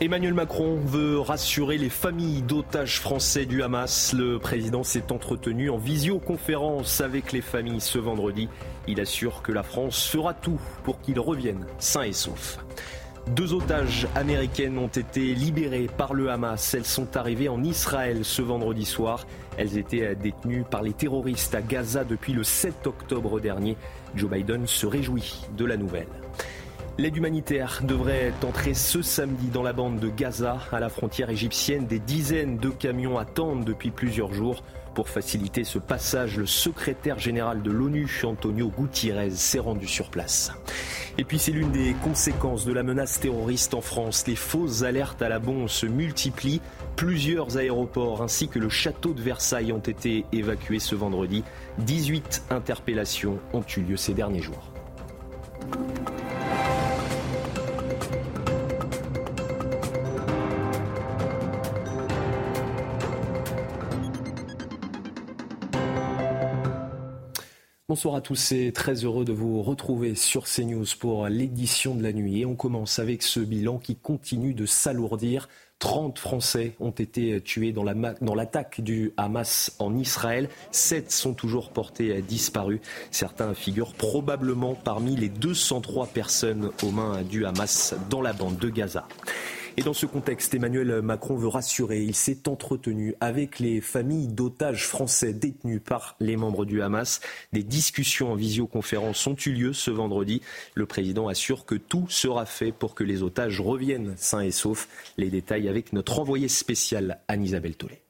Emmanuel Macron veut rassurer les familles d'otages français du Hamas. Le président s'est entretenu en visioconférence avec les familles ce vendredi. Il assure que la France fera tout pour qu'ils reviennent sains et saufs. Deux otages américaines ont été libérées par le Hamas. Elles sont arrivées en Israël ce vendredi soir. Elles étaient détenues par les terroristes à Gaza depuis le 7 octobre dernier. Joe Biden se réjouit de la nouvelle. L'aide humanitaire devrait entrer ce samedi dans la bande de Gaza. À la frontière égyptienne, des dizaines de camions attendent depuis plusieurs jours. Pour faciliter ce passage, le secrétaire général de l'ONU, Antonio Gutiérrez, s'est rendu sur place. Et puis c'est l'une des conséquences de la menace terroriste en France. Les fausses alertes à la bombe se multiplient. Plusieurs aéroports ainsi que le château de Versailles ont été évacués ce vendredi. 18 interpellations ont eu lieu ces derniers jours. Bonsoir à tous et très heureux de vous retrouver sur CNews pour l'édition de la nuit. Et on commence avec ce bilan qui continue de s'alourdir. 30 Français ont été tués dans l'attaque du Hamas en Israël. 7 sont toujours portés disparus. Certains figurent probablement parmi les 203 personnes aux mains du Hamas dans la bande de Gaza. Et dans ce contexte, Emmanuel Macron veut rassurer. Il s'est entretenu avec les familles d'otages français détenus par les membres du Hamas. Des discussions en visioconférence ont eu lieu ce vendredi. Le président assure que tout sera fait pour que les otages reviennent sains et saufs. Les détails avec notre envoyé spécial Anne-Isabelle Tollet.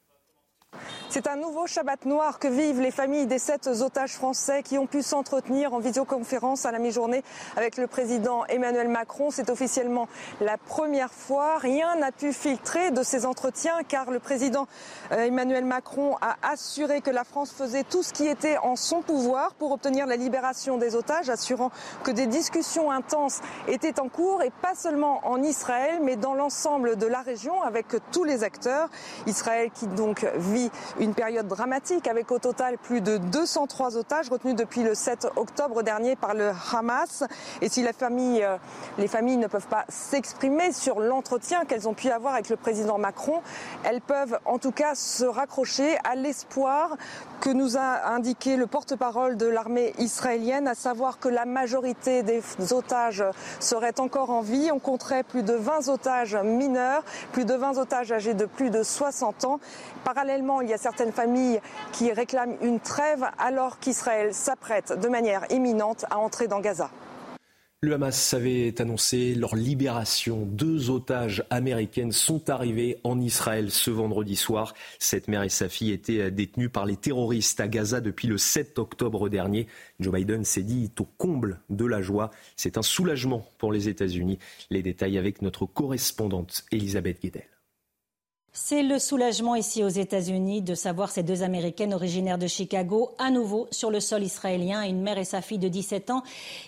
C'est un nouveau Shabbat noir que vivent les familles des sept otages français qui ont pu s'entretenir en visioconférence à la mi-journée avec le président Emmanuel Macron. C'est officiellement la première fois. Rien n'a pu filtrer de ces entretiens car le président euh, Emmanuel Macron a assuré que la France faisait tout ce qui était en son pouvoir pour obtenir la libération des otages, assurant que des discussions intenses étaient en cours et pas seulement en Israël mais dans l'ensemble de la région avec tous les acteurs. Israël qui donc vit une période dramatique avec au total plus de 203 otages retenus depuis le 7 octobre dernier par le Hamas. Et si euh, les familles ne peuvent pas s'exprimer sur l'entretien qu'elles ont pu avoir avec le président Macron, elles peuvent en tout cas se raccrocher à l'espoir que nous a indiqué le porte-parole de l'armée israélienne, à savoir que la majorité des otages seraient encore en vie. On compterait plus de 20 otages mineurs, plus de 20 otages âgés de plus de 60 ans. Parallèlement, il y a certaines familles qui réclament une trêve alors qu'Israël s'apprête de manière imminente à entrer dans Gaza. Le Hamas avait annoncé leur libération. Deux otages américaines sont arrivées en Israël ce vendredi soir. Cette mère et sa fille étaient détenues par les terroristes à Gaza depuis le 7 octobre dernier. Joe Biden s'est dit au comble de la joie. C'est un soulagement pour les États-Unis. Les détails avec notre correspondante Elisabeth Guedel. C'est le soulagement ici aux États-Unis de savoir ces deux Américaines originaires de Chicago à nouveau sur le sol israélien, une mère et sa fille de 17 ans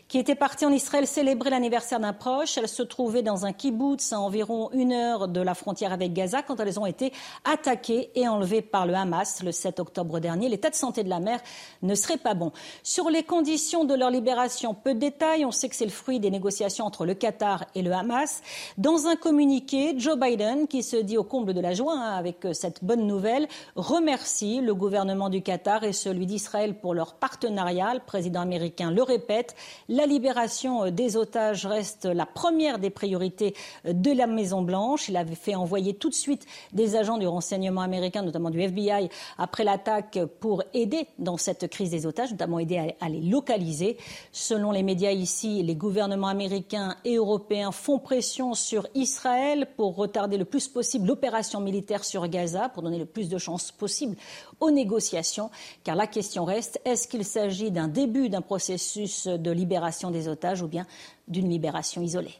qui étaient parties en Israël célébrer l'anniversaire d'un proche. Elles se trouvaient dans un kibbutz à environ une heure de la frontière avec Gaza quand elles ont été attaquées et enlevées par le Hamas le 7 octobre dernier. L'état de santé de la mère ne serait pas bon. Sur les conditions de leur libération, peu de détails. On sait que c'est le fruit des négociations entre le Qatar et le Hamas. Dans un communiqué, Joe Biden, qui se dit au comble de la hein, avec euh, cette bonne nouvelle, remercie le gouvernement du Qatar et celui d'Israël pour leur partenariat. Le président américain le répète, la libération euh, des otages reste la première des priorités euh, de la Maison-Blanche. Il avait fait envoyer tout de suite des agents du renseignement américain, notamment du FBI, après l'attaque pour aider dans cette crise des otages, notamment aider à, les localiser. Selon les médias ici, les gouvernements américains et européens font pression sur Israël pour retarder le plus possible l'opération militaire sur Gaza pour donner le plus de chances possible aux négociations. Car la question reste, est-ce qu'il s'agit d'un début d'un processus de libération des otages ou bien d'une libération isolée?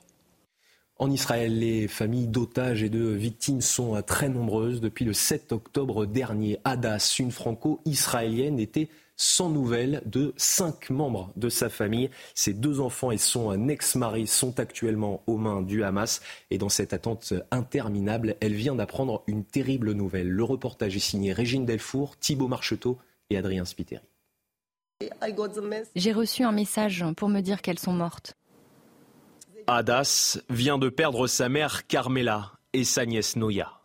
En Israël, les familles d'otages et de victimes sont très nombreuses. Depuis le 7 octobre dernier, Hadas, une franco-israélienne, était sans nouvelles de cinq membres de sa famille. Ses deux enfants et son ex-mari sont actuellement aux mains du Hamas. Et dans cette attente interminable, elle vient d'apprendre une terrible nouvelle. Le reportage est signé Régine Delfour, Thibault Marcheteau et Adrien Spiteri. J'ai reçu un message pour me dire qu'elles sont mortes. Hadas vient de perdre sa mère Carmela et sa nièce Noya.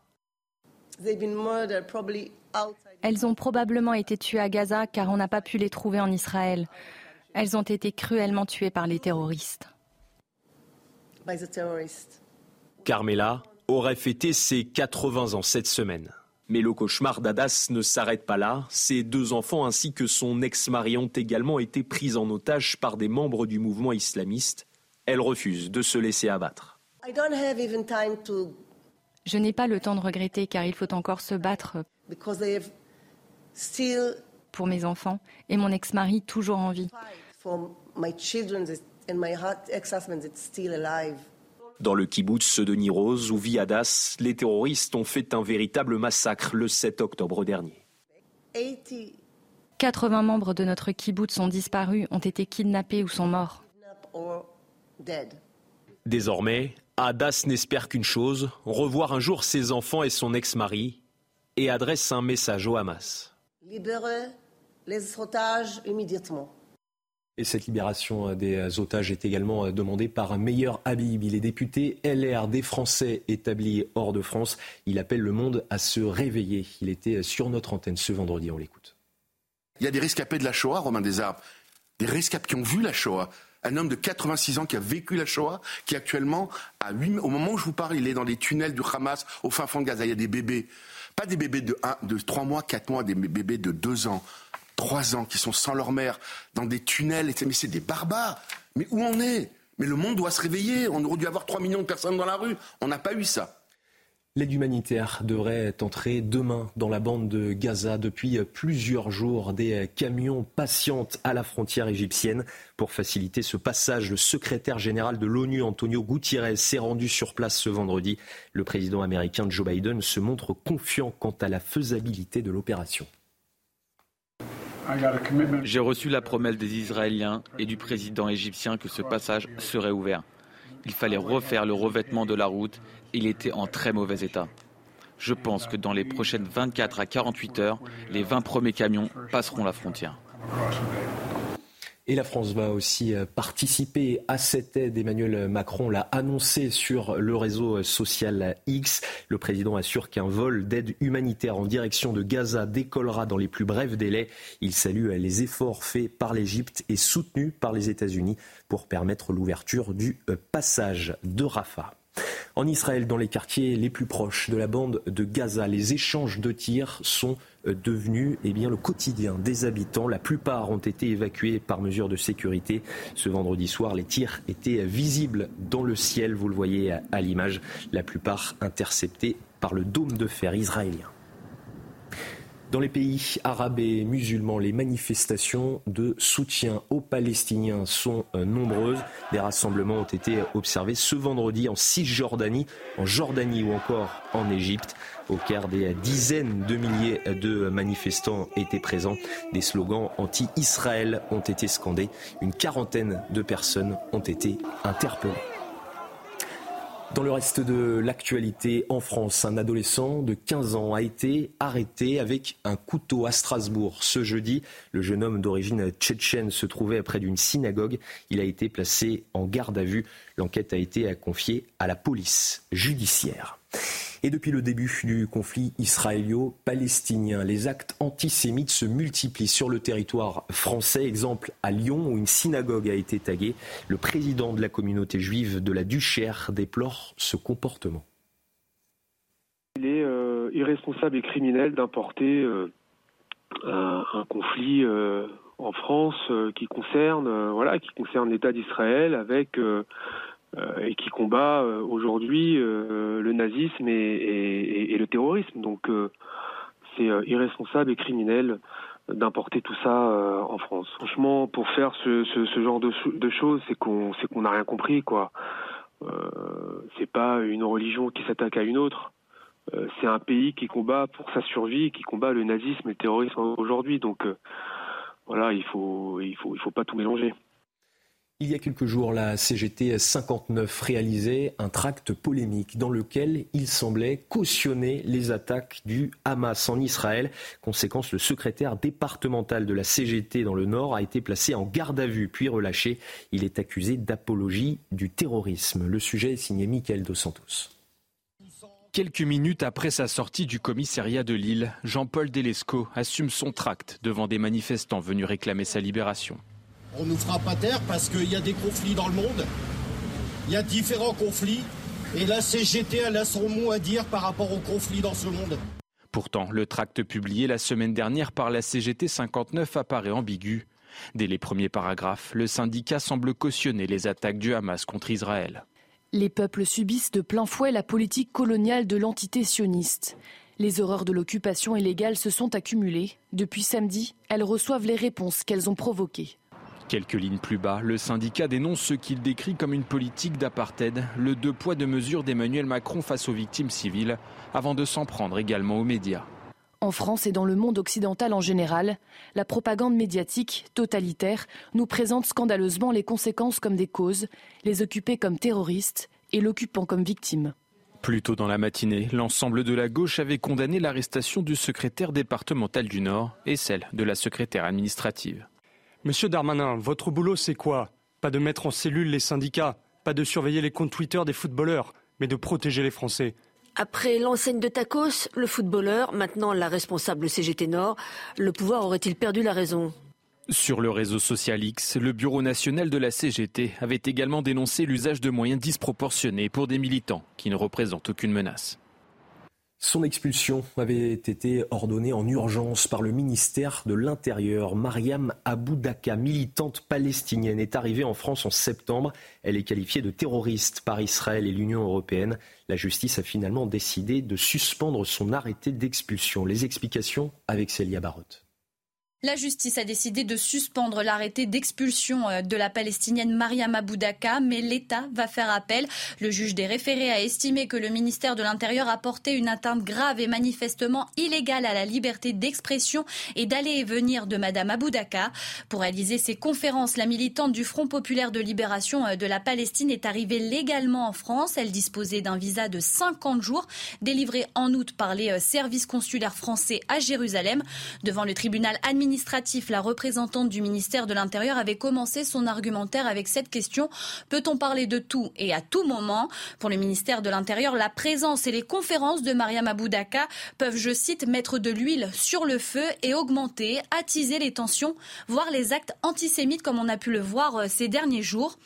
Elles ont probablement été tuées à Gaza car on n'a pas pu les trouver en Israël. Elles ont été cruellement tuées par les terroristes. Carmela aurait fêté ses 80 ans cette semaine. Mais le cauchemar d'Adas ne s'arrête pas là. Ses deux enfants ainsi que son ex-mari ont également été pris en otage par des membres du mouvement islamiste elle refuse de se laisser abattre. Je n'ai pas le temps de regretter car il faut encore se battre pour mes enfants et mon ex-mari toujours en vie. Dans le kibbutz de Niroz, où vit Hadas, les terroristes ont fait un véritable massacre le 7 octobre dernier. 80 membres de notre kibbutz ont disparu, ont été kidnappés ou sont morts. Désormais, Hadas n'espère qu'une chose, revoir un jour ses enfants et son ex-mari, et adresse un message au Hamas. Libérez les otages immédiatement. Et cette libération des otages est également demandée par Meilleur Habib. Il est député LR des Français établis hors de France. Il appelle le monde à se réveiller. Il était sur notre antenne ce vendredi. On l'écoute. Il y a des rescapés de la Shoah, Romain Desarbres. Des rescapés qui ont vu la Shoah un homme de 86 ans qui a vécu la Shoah, qui actuellement, à 8, au moment où je vous parle, il est dans les tunnels du Hamas au fin fond de Gaza. Il y a des bébés, pas des bébés de, 1, de 3 mois, 4 mois, des bébés de 2 ans, 3 ans, qui sont sans leur mère, dans des tunnels. Mais c'est des barbares. Mais où on est? Mais le monde doit se réveiller. On aurait dû avoir 3 millions de personnes dans la rue. On n'a pas eu ça. L'aide humanitaire devrait entrer demain dans la bande de Gaza. Depuis plusieurs jours, des camions patientent à la frontière égyptienne pour faciliter ce passage. Le secrétaire général de l'ONU, Antonio Gutiérrez, s'est rendu sur place ce vendredi. Le président américain Joe Biden se montre confiant quant à la faisabilité de l'opération. J'ai reçu la promesse des Israéliens et du président égyptien que ce passage serait ouvert. Il fallait refaire le revêtement de la route il était en très mauvais état. Je pense que dans les prochaines 24 à 48 heures, les 20 premiers camions passeront la frontière. Et la France va aussi euh, participer à cette aide. Emmanuel Macron l'a annoncé sur le réseau social X. Le président assure qu'un vol d'aide humanitaire en direction de Gaza décollera dans les plus brefs délais. Il salue les efforts faits par l'Égypte et soutenus par les États-Unis pour permettre l'ouverture du euh, passage de Rafah. En Israël, dans les quartiers les plus proches de la bande de Gaza, les échanges de tirs sont euh, devenus eh le quotidien des habitants. La plupart ont été évacués par mesure de sécurité. Ce vendredi soir, les tirs étaient visibles dans le ciel, vous le voyez à l'image, la plupart interceptés par le dôme de fer israélien. Dans les pays arabes et musulmans, les manifestations de soutien aux Palestiniens sont euh, nombreuses. Des rassemblements ont été observés ce vendredi en Cisjordanie, en Jordanie ou encore en Égypte. Au Caire, des dizaines de milliers de manifestants étaient présents. Des slogans anti-Israël ont été scandés. Une quarantaine de personnes ont été interpellées. Dans le reste de l'actualité, en France, un adolescent de 15 ans a été arrêté avec un couteau à Strasbourg ce jeudi. Le jeune homme d'origine tchétchène se trouvait près d'une synagogue. Il a été placé en garde à vue. L'enquête a été confiée à la police judiciaire. Et depuis le début du conflit israélo-palestinien, les actes antisémites se multiplient sur le territoire français. Exemple à Lyon où une synagogue a été taguée. Le président de la communauté juive de la Duchère déplore ce comportement. Il est euh, irresponsable et criminel d'importer euh, un, conflit euh, en France qui concerne voilà qui concerne l'État d'Israël avec et qui combat aujourd'hui le nazisme et, le terrorisme. Donc c'est irresponsable et criminel d'importer tout ça en France. Franchement, pour faire ce, genre de, choses, c'est qu'on c'est qu'on n'a rien compris, quoi. c'est pas une religion qui s'attaque à une autre. Euh, c'est un pays qui combat pour sa survie, qui combat le nazisme et le terrorisme aujourd'hui. Donc euh, voilà, il faut, il faut, il faut pas tout mélanger. Il y a quelques jours, la CGT 59 réalisait un tract polémique dans lequel il semblait cautionner les attaques du Hamas en Israël. Conséquence, le secrétaire départemental de la CGT dans le Nord a été placé en garde à vue puis relâché. Il est accusé d'apologie du terrorisme. Le sujet est signé Michael Dos Santos. Quelques minutes après sa sortie du commissariat de Lille, Jean-Paul Delesco assume son tract devant des manifestants venus réclamer sa libération. On nous fera pas taire parce qu'il y a des conflits dans le monde. Il y a différents conflits. Et la CGT, elle a son mot à dire par rapport aux conflits dans ce monde. Pourtant, le tract publié la semaine dernière par la CGT 59 apparaît ambigu. Dès les premiers paragraphes, le syndicat semble cautionner les attaques du Hamas contre Israël. Les peuples subissent de plein fouet la politique coloniale de l'entité sioniste. Les horreurs de l'occupation illégale se sont accumulées. Depuis samedi, elles reçoivent les réponses qu'elles ont provoquées. Quelques lignes plus bas, le syndicat dénonce ce qu'il décrit comme une politique d'apartheid, le deux poids deux mesures d'Emmanuel Macron face aux victimes civiles, avant de s'en prendre également aux médias. En France et dans le monde occidental en général, la propagande médiatique totalitaire nous présente scandaleusement les conséquences comme des causes, les occupés comme terroristes et l'occupant comme victime. Plus tôt dans la matinée, l'ensemble de la gauche avait condamné l'arrestation du secrétaire départemental du Nord et celle de la secrétaire administrative. Monsieur Darmanin, votre boulot c'est quoi? Pas de mettre en cellule les syndicats, pas de surveiller les comptes Twitter des footballeurs, mais de protéger les Français. Après l'enseigne de Tacos, le footballeur, maintenant la responsable CGT Nord, le pouvoir aurait-il perdu la raison? Sur le réseau social X, le Bureau national de la CGT avait également dénoncé l'usage de moyens disproportionnés pour des militants qui ne représentent aucune menace. Son expulsion avait été ordonnée en urgence par le ministère de l'Intérieur. Mariam Aboudaka, militante palestinienne, est arrivée en France en septembre. Elle est qualifiée de terroriste par Israël et l'Union européenne. La justice a finalement décidé de suspendre son arrêté d'expulsion. Les explications avec Célia Barotte. La justice a décidé de suspendre l'arrêté d'expulsion euh, de la Palestinienne Mariam Aboudaka, mais l'État va faire appel. Le juge des référés a estimé que le ministère de l'Intérieur a porté une atteinte grave et manifestement illégale à la liberté d'expression et d'aller et venir de Madame Aboudaka. Pour réaliser ses conférences, la militante du Front populaire de libération euh, de la Palestine est arrivée légalement en France. Elle disposait d'un visa de 50 jours, délivré en août par les euh, services consulaires français à Jérusalem. Devant le tribunal administratif administratif, la représentante du ministère de l'Intérieur avait commencé son argumentaire avec cette question. Peut-on parler de tout et à tout moment? Pour le ministère de l'Intérieur, la présence et les conférences de Mariam Aboudaka peuvent, je cite, mettre de l'huile sur le feu et augmenter, attiser les tensions, voire les actes antisémites comme on a pu le voir euh, ces derniers jours.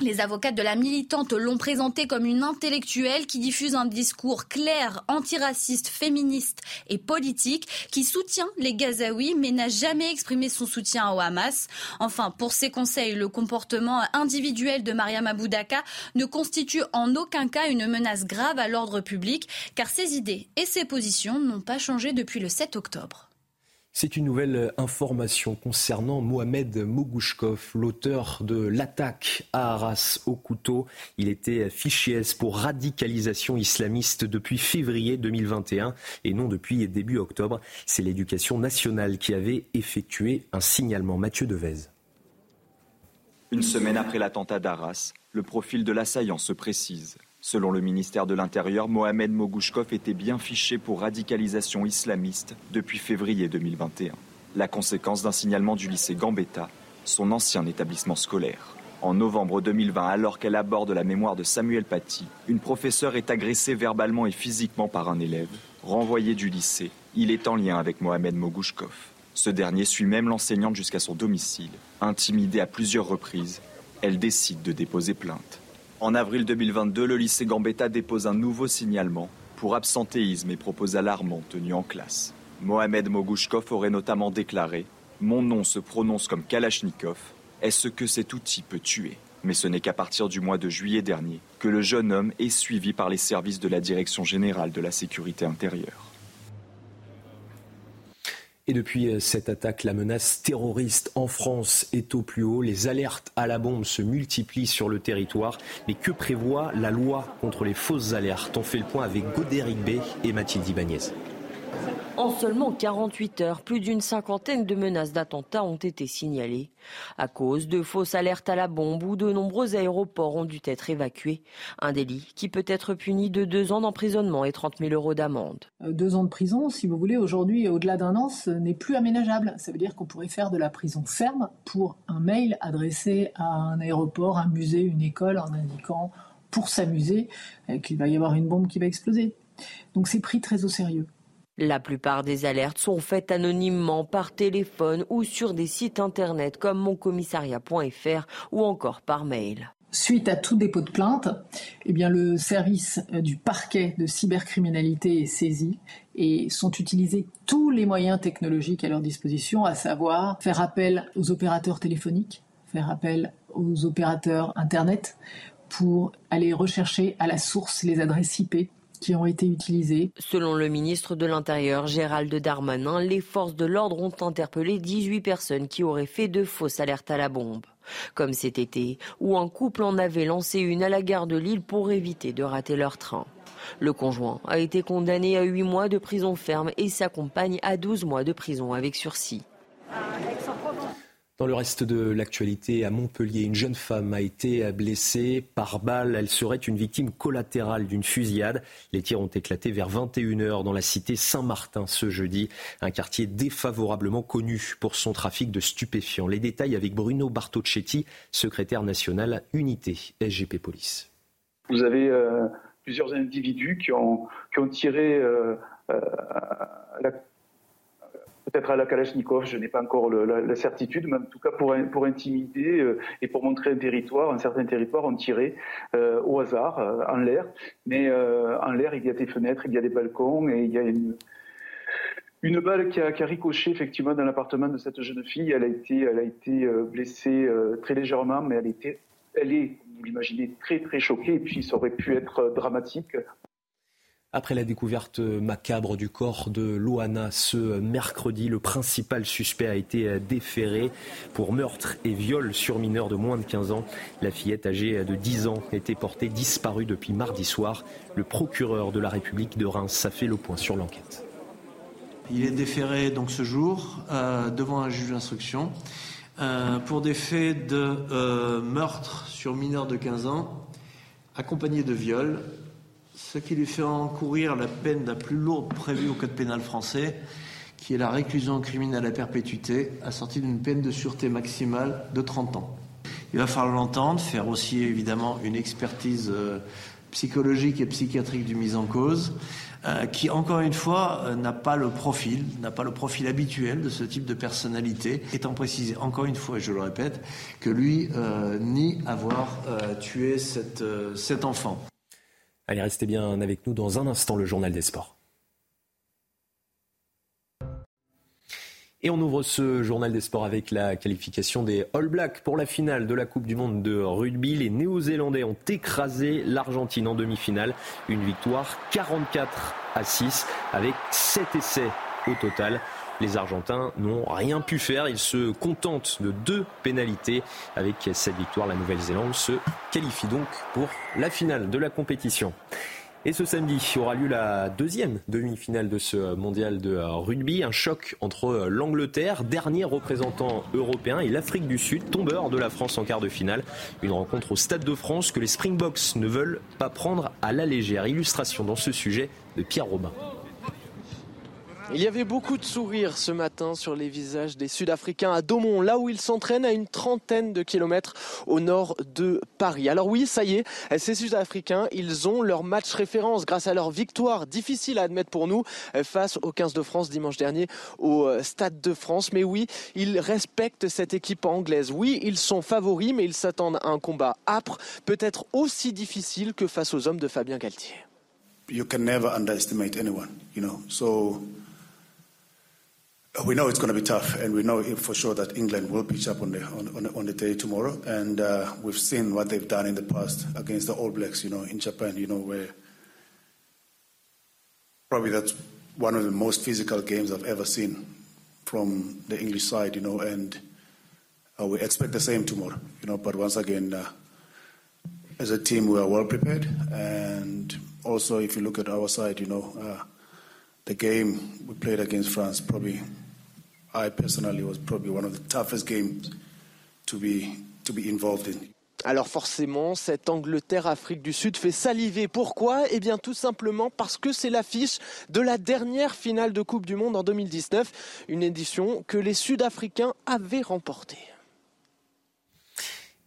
Les avocats de la militante l'ont présentée comme une intellectuelle qui diffuse un discours clair, antiraciste, féministe et politique, qui soutient les Gazaouis mais n'a jamais exprimé son soutien au Hamas. Enfin, pour ses conseils, le comportement individuel de Mariam Aboudaka ne constitue en aucun cas une menace grave à l'ordre public, car ses idées et ses positions n'ont pas changé depuis le 7 octobre. C'est une nouvelle information concernant Mohamed Mogouchkov, l'auteur de l'attaque à Arras au couteau. Il était fiché S pour radicalisation islamiste depuis février 2021 et non depuis début octobre. C'est l'éducation nationale qui avait effectué un signalement. Mathieu Devez. Une semaine après l'attentat d'Arras, le profil de l'assaillant se précise. Selon le ministère de l'Intérieur, Mohamed Mogouchkov était bien fiché pour radicalisation islamiste depuis février 2021. La conséquence d'un signalement du lycée Gambetta, son ancien établissement scolaire. En novembre 2020, alors qu'elle aborde la mémoire de Samuel Paty, une professeure est agressée verbalement et physiquement par un élève. Renvoyé du lycée, il est en lien avec Mohamed Mogouchkov. Ce dernier suit même l'enseignante jusqu'à son domicile. Intimidée à plusieurs reprises, elle décide de déposer plainte. En avril 2022, le lycée Gambetta dépose un nouveau signalement pour absentéisme et propos alarmants tenus en classe. Mohamed Mogouchkov aurait notamment déclaré Mon nom se prononce comme Kalachnikov. Est-ce que cet outil peut tuer? Mais ce n'est qu'à partir du mois de juillet dernier que le jeune homme est suivi par les services de la Direction générale de la sécurité intérieure. Et depuis euh, cette attaque, la menace terroriste en France est au plus haut. Les alertes à la bombe se multiplient sur le territoire. Mais que prévoit la loi contre les fausses alertes? On fait le point avec Godéric B et Mathilde Ibanez. En seulement 48 heures, plus d'une cinquantaine de menaces d'attentats ont été signalées à cause de fausses alertes à la bombe où de nombreux aéroports ont dû être évacués. Un délit qui peut être puni de deux ans d'emprisonnement et 30 000 euros d'amende. Euh, deux ans de prison, si vous voulez, aujourd'hui, au-delà d'un an, ce n'est plus aménageable. Ça veut dire qu'on pourrait faire de la prison ferme pour un mail adressé à un aéroport, un musée, une école en indiquant pour s'amuser euh, qu'il va y avoir une bombe qui va exploser. Donc c'est pris très au sérieux. La plupart des alertes sont faites anonymement par téléphone ou sur des sites internet comme moncommissariat.fr ou encore par mail. Suite à tout dépôt de plainte, eh le service euh, du parquet de cybercriminalité est saisi et sont utilisés tous les moyens technologiques à leur disposition, à savoir faire appel aux opérateurs téléphoniques, faire appel aux opérateurs Internet pour aller rechercher à la source les adresses IP Selon le ministre de l'Intérieur, Gérald Darmanin, les forces de l'ordre ont interpellé 18 personnes qui auraient fait de fausses alertes à la bombe. Comme cet été, où un couple en avait lancé une à la gare de Lille pour éviter de rater leur train. Le conjoint a été condamné à 8 mois de prison ferme et sa compagne à 12 mois de prison avec sursis. Dans le reste de l'actualité, à Montpellier, une jeune femme a été blessée par balle. Elle serait une victime collatérale d'une fusillade. Les tirs ont éclaté vers 21h dans la cité Saint-Martin ce jeudi, un quartier défavorablement connu pour son trafic de stupéfiants. Les détails avec Bruno Bartocchetti, secrétaire national Unité SGP Police. Vous avez euh, plusieurs individus qui ont, tiré euh, euh, la peut-être à la Kalachnikov, je n'ai pas encore la, certitude, mais en tout cas pour, pour intimider euh, et pour montrer un territoire, un certain territoire, on tirait euh, au hasard, euh, en l'air. Mais en l'air, il y a des fenêtres, il y a des balcons et il y a une, une balle qui a, qui a, ricoché effectivement dans l'appartement de cette jeune fille. Elle a été, elle a été blessée très légèrement, mais elle, était, elle est, vous l'imaginez, très très choquée. Et puis ça aurait pu être dramatique. Après la découverte macabre du corps de Loana ce mercredi, le principal suspect a été déféré pour meurtre et viol sur mineur de moins de 15 ans. La fillette âgée de 10 ans était portée disparue depuis mardi soir. Le procureur de la République de Reims a fait le point sur l'enquête. Il est déféré donc ce jour euh, devant un juge d'instruction euh, pour des faits de euh, meurtre sur mineur de 15 ans accompagné de viol ce qui lui fait encourir la peine la plus lourde prévue au Code pénal français, qui est la réclusion criminelle à perpétuité, assortie d'une peine de sûreté maximale de 30 ans. Il va falloir l'entendre, faire aussi évidemment une expertise euh, psychologique et psychiatrique du mise en cause, euh, qui encore une fois euh, n'a pas le profil, n'a pas le profil habituel de ce type de personnalité, étant précisé encore une fois, et je le répète, que lui nie avoir tué cet enfant. Allez, restez bien avec nous dans un instant, le journal des sports. Et on ouvre ce journal des sports avec la qualification des All Blacks pour la finale de la Coupe du Monde de rugby. Les Néo-Zélandais ont écrasé l'Argentine en demi-finale. Une victoire 44 à 6 avec 7 essais au total. Les Argentins n'ont rien pu faire. Ils se contentent de deux pénalités. Avec cette victoire, la Nouvelle-Zélande se qualifie donc pour la finale de la compétition. Et ce samedi aura lieu la deuxième demi-finale de ce mondial de rugby. Un choc entre l'Angleterre, dernier représentant européen, et l'Afrique du Sud, tombeur de la France en quart de finale. Une rencontre au Stade de France que les Springboks ne veulent pas prendre à la légère. Illustration dans ce sujet de Pierre Robin. Il y avait beaucoup de sourires ce matin sur les visages des Sud-Africains à Daumont, là où ils s'entraînent à une trentaine de kilomètres au nord de Paris. Alors oui, ça y est, ces Sud-Africains, ils ont leur match référence grâce à leur victoire, difficile à admettre pour nous, face aux 15 de France dimanche dernier au euh, Stade de France. Mais oui, ils respectent cette équipe anglaise. Oui, ils sont favoris, mais ils s'attendent à un combat âpre, peut-être aussi difficile que face aux hommes de Fabien Galtier. You can never underestimate anyone, you know. We know it's going to be tough, and we know for sure that England will pitch up on the on, on, the day tomorrow. And uh, we've seen what they've done in the past against the All Blacks, you know, in Japan. You know, where probably that's one of the most physical games I've ever seen from the English side. You know, and uh, we expect the same tomorrow. You know, but once again, uh, as a team, we are well prepared, and also if you look at our side, you know uh, the game we played against France probably I personally was probably one of the toughest games to be to be involved in. Alors forcément, cette Angleterre-Afrique du Sud fait saliver. Pourquoi? Eh bien tout simplement parce que c'est l'affiche de la dernière finale de Coupe du Monde en 2019, une édition que les Sud-Africains avaient remportée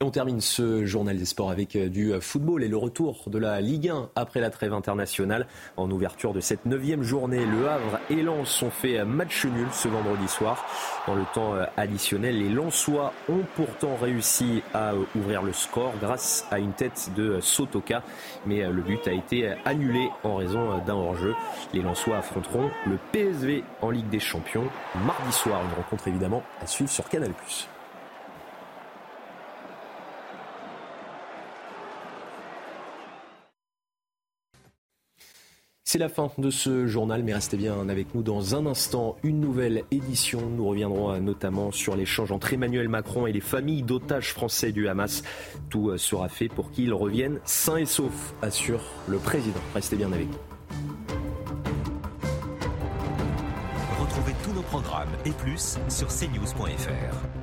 on termine ce journal des sports avec euh, du euh, football et le retour de la Ligue 1 après la trêve internationale. En ouverture de cette neuvième journée, Le Havre et Lens ont fait match nul ce vendredi soir. Dans le temps euh, additionnel, les Lensois ont pourtant réussi à ouvrir le score grâce à une tête de Sotoka. Mais le but a été annulé en raison d'un hors-jeu. Les Lensois affronteront le PSV en Ligue des Champions mardi soir. Une rencontre évidemment à suivre sur Canal+. C'est la fin de ce journal, mais restez bien avec nous dans un instant. Une nouvelle édition. Nous reviendrons euh, notamment sur l'échange entre Emmanuel Macron et les familles d'otages français du Hamas. Tout euh, sera fait pour qu'ils reviennent sains et saufs, assure le président. Restez bien avec nous. Retrouvez tous nos programmes et plus sur cnews.fr.